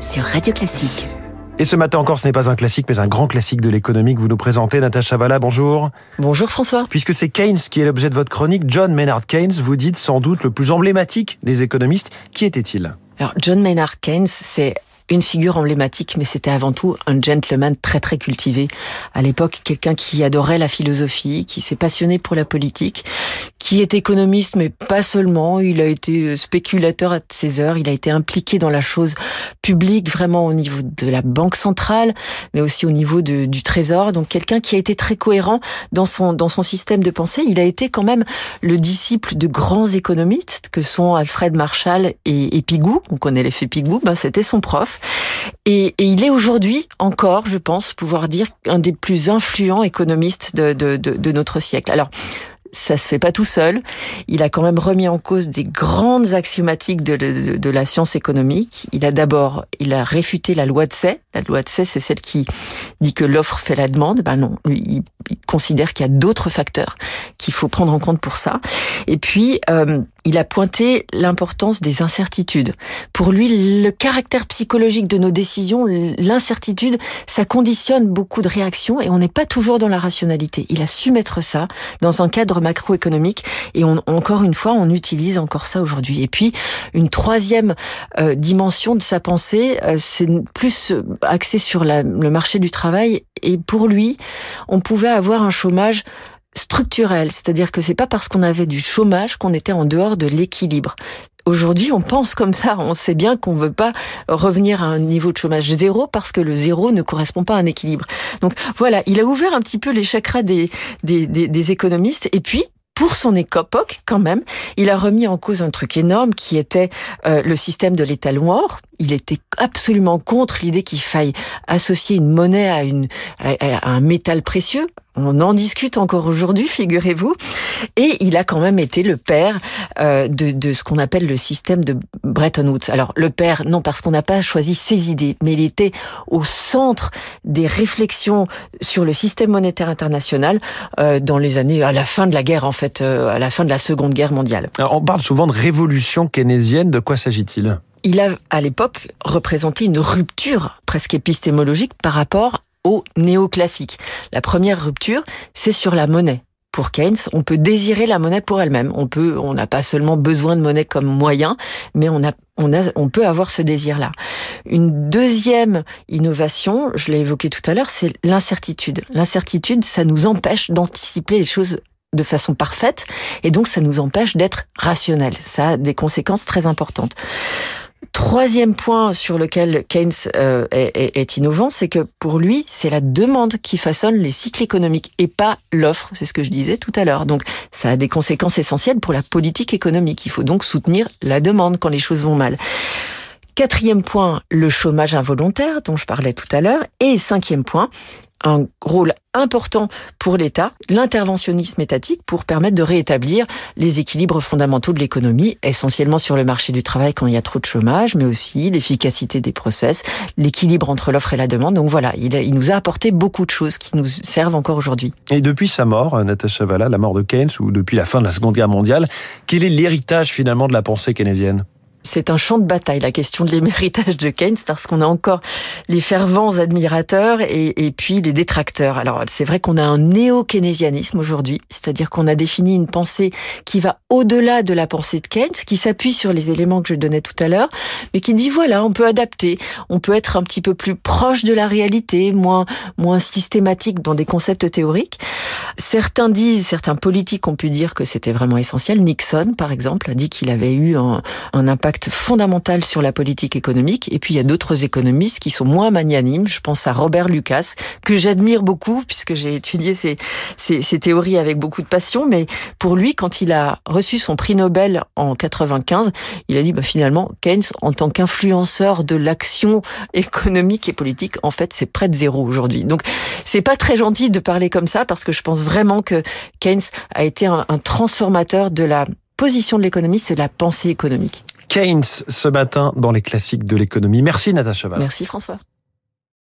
sur Radio Classique. Et ce matin encore, ce n'est pas un classique, mais un grand classique de l'économie que vous nous présentez. Natacha Valla, bonjour. Bonjour François. Puisque c'est Keynes qui est l'objet de votre chronique, John Maynard Keynes, vous dites sans doute le plus emblématique des économistes. Qui était-il? Alors John Maynard Keynes, c'est une figure emblématique, mais c'était avant tout un gentleman très très cultivé. À l'époque, quelqu'un qui adorait la philosophie, qui s'est passionné pour la politique, qui est économiste, mais pas seulement. Il a été spéculateur à ses heures. Il a été impliqué dans la chose publique, vraiment au niveau de la banque centrale, mais aussi au niveau du trésor. Donc quelqu'un qui a été très cohérent dans son dans son système de pensée. Il a été quand même le disciple de grands économistes que sont Alfred Marshall et, et Pigou. On connaît l'effet Pigou. Ben c'était son prof. Et, il est aujourd'hui encore, je pense, pouvoir dire un des plus influents économistes de, de notre siècle. Alors, ça se fait pas tout seul. Il a quand même remis en cause des grandes axiomatiques de, de, la science économique. Il a d'abord, il a réfuté la loi de Say. La loi de Say, c'est celle qui dit que l'offre fait la demande. Ben non, lui, il, il considère qu'il y a d'autres facteurs qu'il faut prendre en compte pour ça. Et puis, euh, il a pointé l'importance des incertitudes. Pour lui, le caractère psychologique de nos décisions, l'incertitude, ça conditionne beaucoup de réactions et on n'est pas toujours dans la rationalité. Il a su mettre ça dans un cadre macroéconomique et encore une fois, on utilise encore ça aujourd'hui. Et puis, une troisième euh, dimension de sa pensée, euh, c'est plus axé sur le marché du travail et pour lui, on pouvait avoir un chômage structurel, c'est-à-dire que c'est pas parce qu'on avait du chômage qu'on était en dehors de l'équilibre. Aujourd'hui, on pense comme ça. On sait bien qu'on veut pas revenir à un niveau de chômage zéro parce que le zéro ne correspond pas à un équilibre. Donc voilà, il a ouvert un petit peu les chakras des, des, des, des économistes. Et puis, pour son époque, quand même, il a remis en cause un truc énorme qui était euh, le système de l'étalon or. Il était absolument contre l'idée qu'il faille associer une monnaie à, une, à un métal précieux. On en discute encore aujourd'hui, figurez-vous. Et il a quand même été le père euh, de, de, ce qu'on appelle le système de Bretton Woods. Alors le père, non parce qu'on n'a pas choisi ses idées, mais il était au centre des réflexions sur le système monétaire international euh, dans les années à la fin de la guerre, en fait, euh, à la fin de la Seconde Guerre mondiale. Alors, on parle souvent de révolution keynésienne. De quoi s'agit-il? Il a, à l'époque, représenté une rupture presque épistémologique par rapport au néoclassique. La première rupture, c'est sur la monnaie. Pour Keynes, on peut désirer la monnaie pour elle-même. On peut, on n'a pas seulement besoin de monnaie comme moyen, mais on a, on a, on peut avoir ce désir-là. Une deuxième innovation, je l'ai évoqué tout à l'heure, c'est l'incertitude. L'incertitude, ça nous empêche d'anticiper les choses de façon parfaite, et donc ça nous empêche d'être rationnel. Ça a des conséquences très importantes. Troisième point sur lequel Keynes euh, est, innovant, c'est que pour lui, c'est la demande qui façonne les cycles économiques et pas l'offre. C'est ce que je disais tout à l'heure. Donc, ça a des conséquences essentielles pour la politique économique. Il faut donc soutenir la demande quand les choses vont mal. Quatrième point, le chômage involontaire dont je parlais tout à l'heure. Et cinquième point, un rôle important pour l'État, l'interventionnisme étatique pour permettre de rétablir les équilibres fondamentaux de l'économie, essentiellement sur le marché du travail quand il y a trop de chômage, mais aussi l'efficacité des process, l'équilibre entre l'offre et la demande. Donc voilà, il, a, nous a apporté beaucoup de choses qui nous servent encore aujourd'hui. Et depuis sa mort, Natacha Valla, la mort de Keynes, ou depuis la fin de la Seconde Guerre mondiale, quel est l'héritage finalement de la pensée keynésienne? C'est un champ de bataille, la question de l'héritage de Keynes, parce qu'on a encore les fervents admirateurs et, puis les détracteurs. Alors, c'est vrai qu'on a un néo-keynésianisme aujourd'hui, c'est-à-dire qu'on a défini une pensée qui va au-delà de la pensée de Keynes, qui s'appuie sur les éléments que je donnais tout à l'heure, mais qui dit, voilà, on peut adapter, on peut être un petit peu plus proche de la réalité, moins, moins systématique dans des concepts théoriques. Certains disent, certains politiques ont pu dire que c'était vraiment essentiel. Nixon, par exemple, a dit qu'il avait eu un impact fondamental sur la politique économique. Et puis il y a d'autres économistes qui sont moins magnanimes. Je pense à Robert Lucas, que j'admire beaucoup puisque j'ai étudié ses, théories avec beaucoup de passion. Mais pour lui, quand il a reçu son prix Nobel en 95, il a dit bah, finalement Keynes, en tant qu'influenceur de l'action économique et politique, en fait, c'est près de zéro aujourd'hui. Donc c'est pas très gentil de parler comme ça parce que je pense vraiment que Keynes a été un, transformateur de la position de l'économie, c'est la pensée économique. Keynes ce matin dans les classiques de l'économie. Merci Natacha Valla. Merci François.